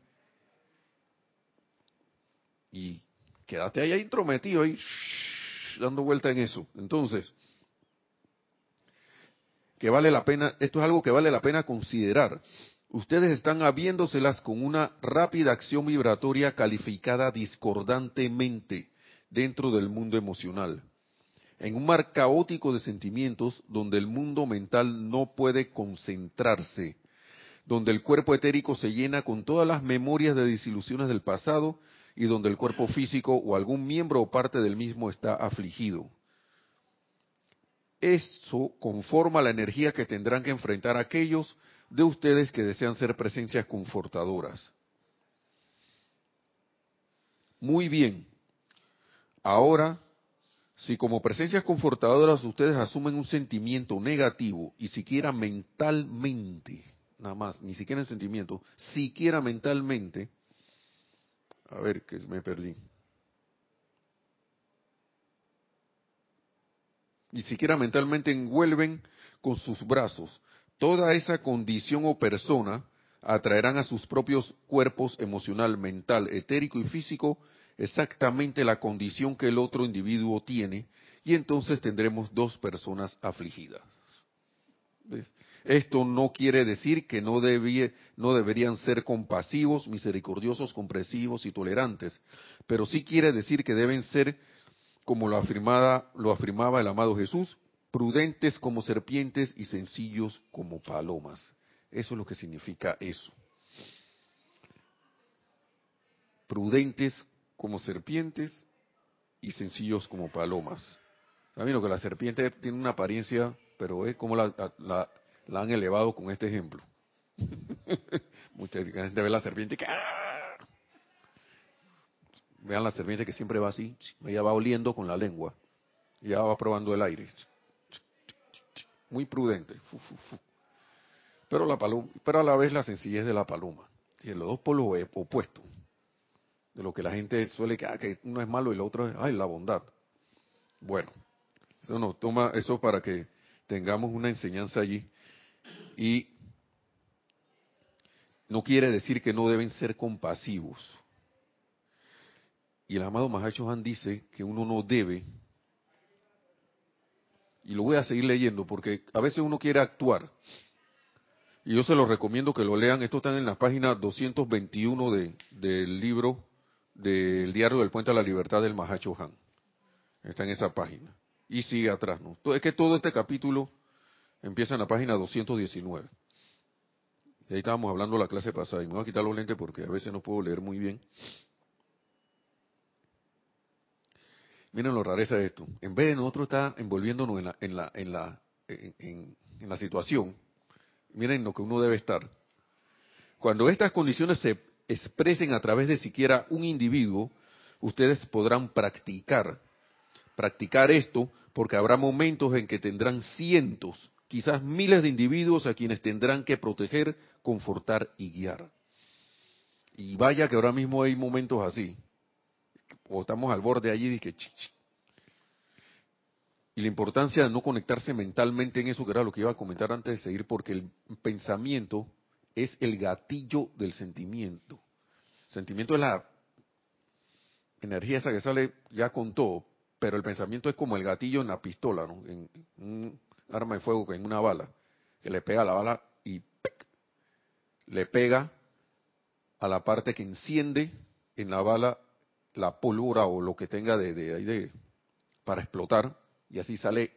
Y quédate ahí intrometido, ahí, dando vuelta en eso. Entonces, que vale la pena, esto es algo que vale la pena considerar. Ustedes están habiéndoselas con una rápida acción vibratoria calificada discordantemente dentro del mundo emocional. En un mar caótico de sentimientos donde el mundo mental no puede concentrarse, donde el cuerpo etérico se llena con todas las memorias de desilusiones del pasado y donde el cuerpo físico o algún miembro o parte del mismo está afligido. Eso conforma la energía que tendrán que enfrentar aquellos de ustedes que desean ser presencias confortadoras. Muy bien. Ahora, si como presencias confortadoras ustedes asumen un sentimiento negativo y siquiera mentalmente, nada más, ni siquiera en sentimiento, siquiera mentalmente, a ver, que me perdí. Ni siquiera mentalmente envuelven con sus brazos toda esa condición o persona, atraerán a sus propios cuerpos emocional, mental, etérico y físico exactamente la condición que el otro individuo tiene y entonces tendremos dos personas afligidas. Esto no quiere decir que no, no deberían ser compasivos, misericordiosos, comprensivos y tolerantes, pero sí quiere decir que deben ser como lo, afirmaba, lo afirmaba el amado Jesús, prudentes como serpientes y sencillos como palomas. Eso es lo que significa eso. Prudentes como serpientes y sencillos como palomas. Saben que la serpiente tiene una apariencia, pero es como la, han elevado con este ejemplo. Mucha gente ve la serpiente que Vean la serpiente que siempre va así, ella va oliendo con la lengua, ya va probando el aire. Muy prudente. Pero, la paloma, pero a la vez la sencillez de la paloma. Y los dos polos opuestos. De lo que la gente suele que, ah, que uno es malo y el otro es ay, la bondad. Bueno, eso nos toma eso para que tengamos una enseñanza allí. Y no quiere decir que no deben ser compasivos. Y el amado Mahacho Han dice que uno no debe, y lo voy a seguir leyendo porque a veces uno quiere actuar. Y yo se lo recomiendo que lo lean. Esto está en la página 221 de, del libro del Diario del Puente a la Libertad del Mahacho Han. Está en esa página. Y sigue atrás. ¿no? Es que todo este capítulo empieza en la página 219. Y ahí estábamos hablando la clase pasada. Y me voy a quitar los lentes porque a veces no puedo leer muy bien. Miren lo rareza de esto. En vez de nosotros estar envolviéndonos en la, en la, en la, en, la situación, miren lo que uno debe estar. Cuando estas condiciones se expresen a través de siquiera un individuo, ustedes podrán practicar practicar esto porque habrá momentos en que tendrán cientos, quizás miles de individuos a quienes tendrán que proteger, confortar y guiar. Y vaya que ahora mismo hay momentos así. O estamos al borde allí y que... Y la importancia de no conectarse mentalmente en eso, que era lo que iba a comentar antes de seguir, porque el pensamiento es el gatillo del sentimiento. El sentimiento es la energía esa que sale ya con todo, pero el pensamiento es como el gatillo en la pistola, ¿no? En, un arma de fuego, en una bala, que le pega la bala y le pega a la parte que enciende en la bala la pólvora o lo que tenga de, de, de para explotar y así sale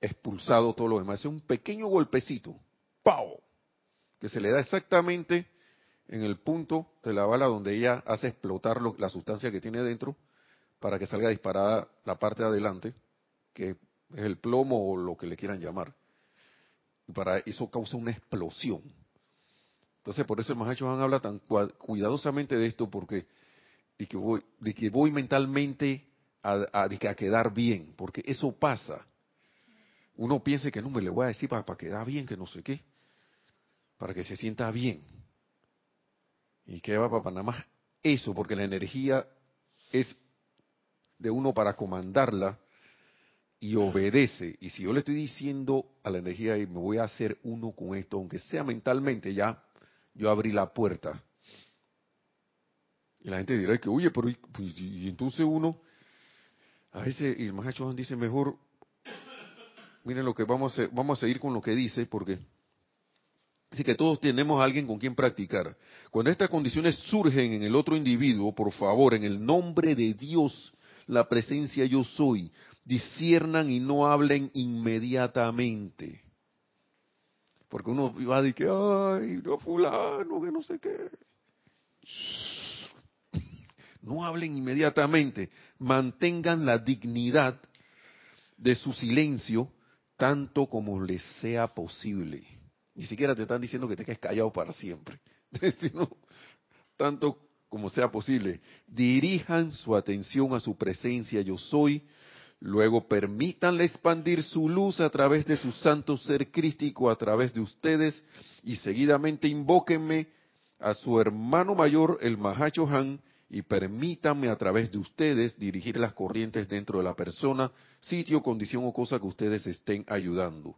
expulsado todo lo demás. Es un pequeño golpecito, ¡pau! que se le da exactamente en el punto de la bala donde ella hace explotar la sustancia que tiene dentro para que salga disparada la parte de adelante, que es el plomo o lo que le quieran llamar. Y para eso causa una explosión. Entonces, por eso el Mahacho habla tan cuidadosamente de esto, porque de que voy, de que voy mentalmente a, a, quedar bien, porque eso pasa. Uno piensa que no me le voy a decir para, para quedar bien, que no sé qué, para que se sienta bien. Y que va para nada más eso, porque la energía es de uno para comandarla y obedece. Y si yo le estoy diciendo a la energía me voy a hacer uno con esto, aunque sea mentalmente ya, yo abrí la puerta. Y la gente dirá que, oye, pero pues, y, entonces uno, a veces, y el Mahacho dice mejor, miren lo que vamos a, vamos a seguir con lo que dice, porque Así que todos tenemos a alguien con quien practicar. Cuando estas condiciones surgen en el otro individuo, por favor, en el nombre de Dios, la presencia yo soy, disciernan y no hablen inmediatamente. Porque uno va a decir ay, no fulano, que no sé qué. No hablen inmediatamente, mantengan la dignidad de su silencio tanto como les sea posible. Ni siquiera te están diciendo que te quedes callado para siempre, sino tanto como sea posible. Dirijan su atención a su presencia yo soy, Luego permítanle expandir su luz a través de su santo ser crístico, a través de ustedes, y seguidamente invóquenme a su hermano mayor, el Mahacho Han, y permítanme a través de ustedes dirigir las corrientes dentro de la persona, sitio, condición o cosa que ustedes estén ayudando.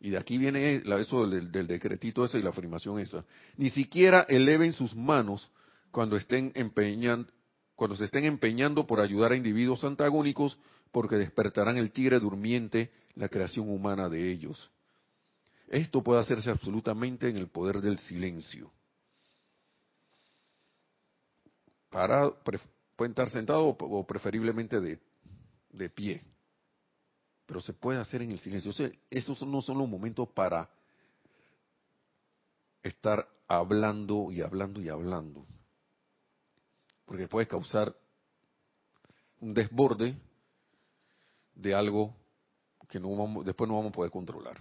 Y de aquí viene eso del, decretito ese y la afirmación esa. Ni siquiera eleven sus manos cuando estén empeñando, cuando se estén empeñando por ayudar a individuos antagónicos porque despertarán el tigre durmiente, la creación humana de ellos. Esto puede hacerse absolutamente en el poder del silencio. Para, pueden estar sentado o preferiblemente de, pie. Pero se puede hacer en el silencio. esos no son los momentos para estar hablando y hablando y hablando. Porque puede causar un desborde de algo que no vamos, después no vamos a poder controlar.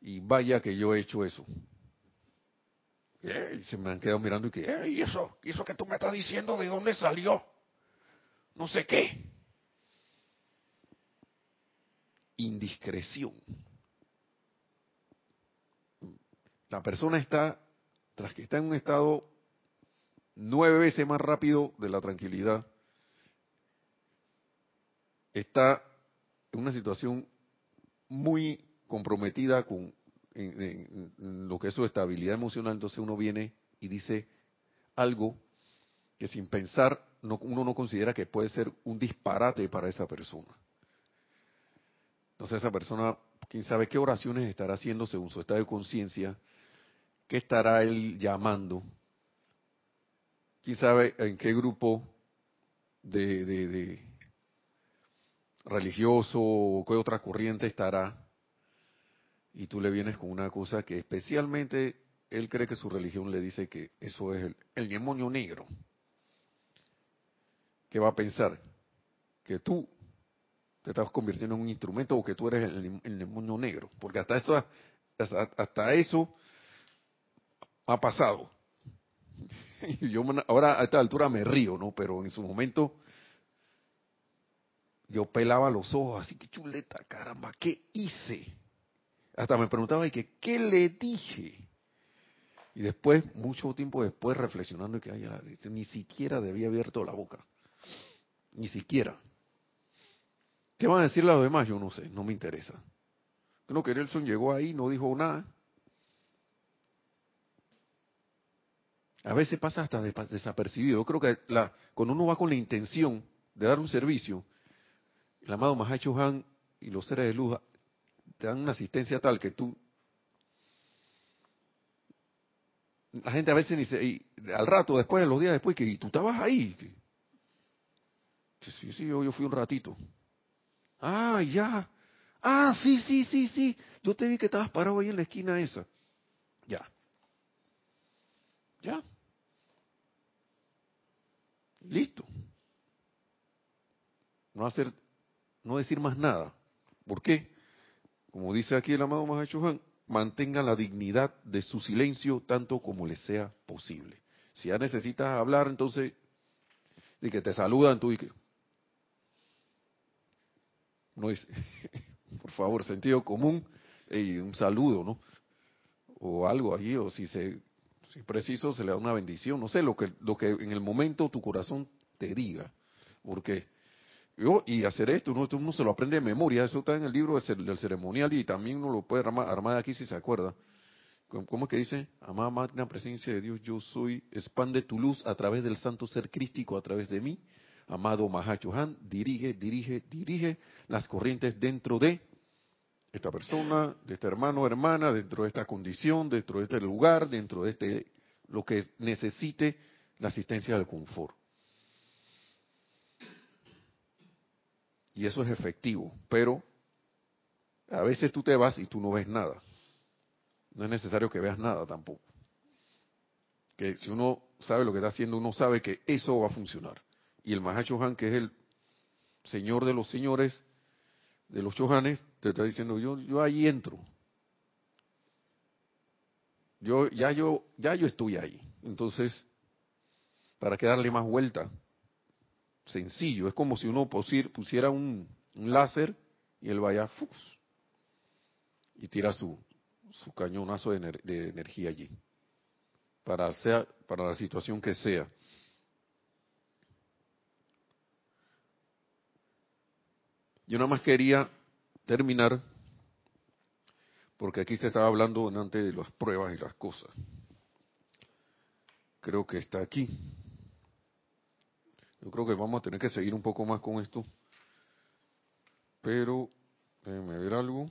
Y vaya que yo he hecho eso. Y se me han quedado mirando y que, ¿y eso? ¿Y eso que tú me estás diciendo de dónde salió? No sé qué. Indiscreción. La persona está, tras que está en un estado nueve veces más rápido de la tranquilidad, está en una situación muy comprometida con lo que es su estabilidad emocional, entonces uno viene y dice algo que sin pensar uno no considera que puede ser un disparate para esa persona. Entonces esa persona, quién sabe qué oraciones estará haciendo según su estado de conciencia, qué estará él llamando, quién sabe en qué grupo de, de religioso o qué otra corriente estará, y tú le vienes con una cosa que especialmente él cree que su religión le dice que eso es el, demonio negro. ¿Qué va a pensar? Que tú te estás convirtiendo en un instrumento o que tú eres el, demonio negro. Porque hasta eso, hasta, ha pasado. Y yo ahora a esta altura me río, ¿no? Pero en su momento yo pelaba los ojos, así que chuleta, caramba, ¿qué hice? Hasta me preguntaba, ¿y que, ¿qué le dije? Y después, mucho tiempo después, reflexionando, que ay, ni siquiera debía abierto la boca. Ni siquiera. ¿Qué van a decir los demás? Yo no sé, no me interesa. Creo que Nelson llegó ahí, no dijo nada. A veces pasa hasta desapercibido. Yo creo que la, cuando uno va con la intención de dar un servicio, el amado Mahacho Han y los seres de luz te dan una asistencia tal que tú la gente a veces dice, y al rato, después, los días después, que ¿y tú estabas ahí. Que, sí, sí, yo, yo fui un ratito. Ah, ya. Ah, sí, sí, sí, sí. Yo te vi que estabas parado ahí en la esquina esa. Ya. Ya. Listo. No hacer, no decir más nada. ¿Por qué? Como dice aquí el amado Mahacho Juan, mantengan la dignidad de su silencio tanto como les sea posible. Si ya necesitas hablar, entonces, y que te saludan, tú y que... No es, por favor, sentido común y un saludo, ¿no? O algo allí, o si se, si preciso, se le da una bendición, no sé, lo que, lo que en el momento tu corazón te diga, porque y hacer esto, uno, se lo aprende de memoria, eso está en el libro del ceremonial y también uno lo puede armar, aquí si se acuerda. ¿Cómo es que dice? Amada magna presencia de Dios, yo soy, expande tu luz a través del santo ser crístico, a través de mí. Amado Mahacho Han, dirige, dirige, dirige las corrientes dentro de esta persona, de este hermano hermana, dentro de esta condición, dentro de este lugar, dentro de este, lo que necesite la asistencia del confort. Y eso es efectivo, pero a veces tú te vas y tú no ves nada. No es necesario que veas nada tampoco. Que si uno sabe lo que está haciendo, uno sabe que eso va a funcionar. Y el Mahacho Han, que es el señor de los señores, de los chohanes, te está diciendo, yo, yo ahí entro. Yo, ya yo, ya yo estoy ahí. Entonces, ¿para qué darle más vuelta? Sencillo. Es como si uno pusiera un, láser y él vaya y tira su, su cañonazo de, de, energía allí. Para, sea, para la situación que sea. Yo nada más quería terminar, porque aquí se estaba hablando antes de las pruebas y las cosas. Creo que está aquí. Yo creo que vamos a tener que seguir un poco más con esto. Pero, déjenme ver algo.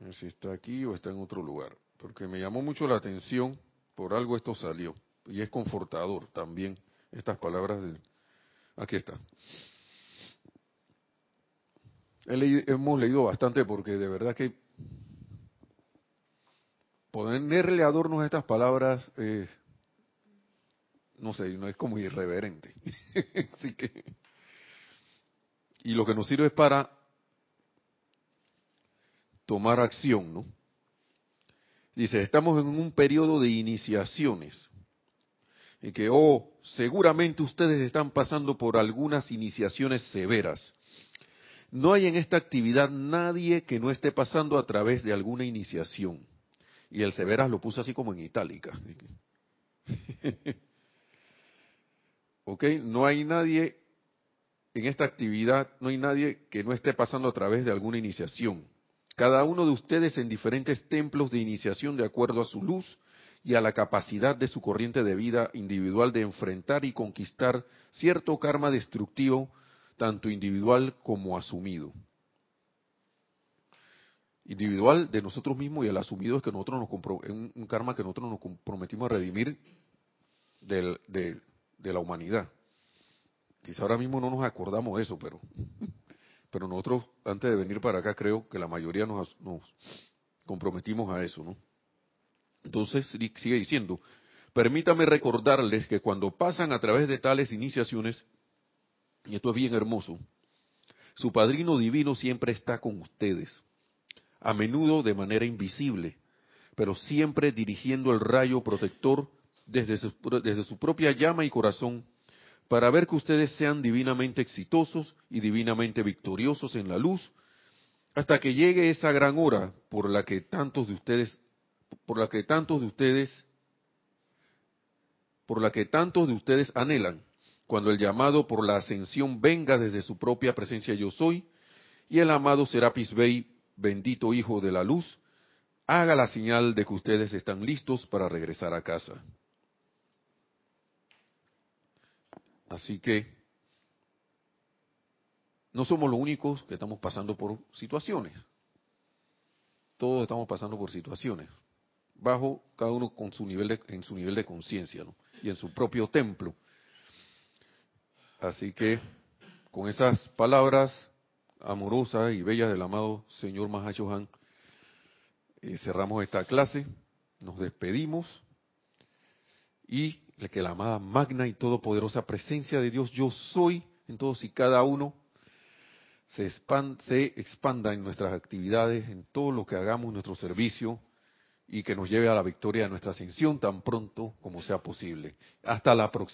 A ver si está aquí o está en otro lugar. Porque me llamó mucho la atención, por algo esto salió. Y es confortador también, estas palabras de... Aquí está. hemos leído bastante porque de verdad que ponerle adornos a estas palabras, no sé, no es como irreverente. Así que, y lo que nos sirve es para tomar acción, ¿no? Dice, estamos en un periodo de iniciaciones. Y que, oh, seguramente ustedes están pasando por algunas iniciaciones severas. No hay en esta actividad nadie que no esté pasando a través de alguna iniciación. Y el Severas lo puso así como en itálica. ok, no hay nadie en esta actividad, no hay nadie que no esté pasando a través de alguna iniciación. Cada uno de ustedes en diferentes templos de iniciación de acuerdo a su luz y a la capacidad de su corriente de vida individual de enfrentar y conquistar cierto karma destructivo, tanto individual como asumido individual de nosotros mismos y el asumido es que nosotros nos un, karma que nosotros nos comprometimos a redimir de, de, la humanidad. Quizá ahora mismo no nos acordamos de eso, pero, pero nosotros antes de venir para acá creo que la mayoría nos, nos comprometimos a eso, ¿no? Entonces sigue diciendo, permítame recordarles que cuando pasan a través de tales iniciaciones, y esto es bien hermoso, su padrino divino siempre está con ustedes a menudo de manera invisible, pero siempre dirigiendo el rayo protector desde su, propia llama y corazón para ver que ustedes sean divinamente exitosos y divinamente victoriosos en la luz, hasta que llegue esa gran hora por la que tantos de ustedes, por la que tantos de ustedes, por la que tantos de ustedes anhelan, cuando el llamado por la ascensión venga desde su propia presencia yo soy, y el amado Serapis Bey, bendito Hijo de la Luz, haga la señal de que ustedes están listos para regresar a casa. Así que no somos los únicos que estamos pasando por situaciones. Todos estamos pasando por situaciones, bajo cada uno con su nivel de, en su nivel de conciencia y en su propio templo. Así que con esas palabras amorosas y bellas del amado señor Mahashohan, eh, cerramos esta clase, nos despedimos y que la amada magna y todopoderosa presencia de Dios yo soy en todos y cada uno se, se expanda en nuestras actividades, en todo lo que hagamos, nuestro servicio y que nos lleve a la victoria de nuestra ascensión tan pronto como sea posible. Hasta la próxima.